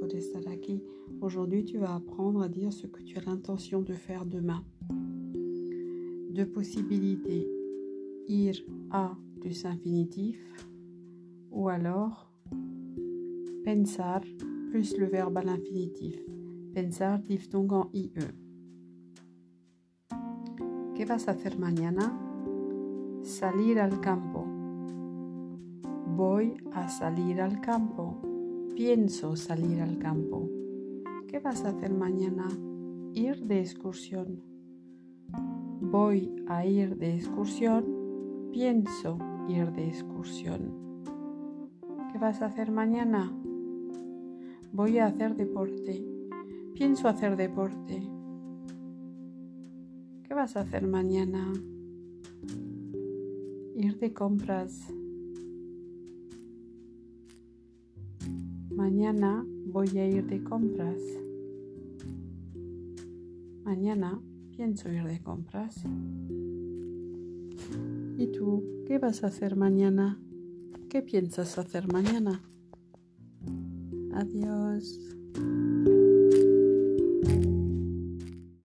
por estar aquí. Aujourd'hui, tu vas apprendre à dire ce que tu as l'intention de faire demain. Deux possibilités. Ir a plus infinitif ou alors pensar plus le verbe à l'infinitif. Pensar diphtongue en IE. ¿Qué vas a hacer mañana? Salir al campo. Voy a salir al campo. Pienso salir al campo. ¿Qué vas a hacer mañana? Ir de excursión. Voy a ir de excursión. Pienso ir de excursión. ¿Qué vas a hacer mañana? Voy a hacer deporte. Pienso hacer deporte. ¿Qué vas a hacer mañana? Ir de compras. Mañana voy a ir de compras. Mañana pienso ir de compras. ¿Y tú qué vas a hacer mañana? ¿Qué piensas hacer mañana? Adiós.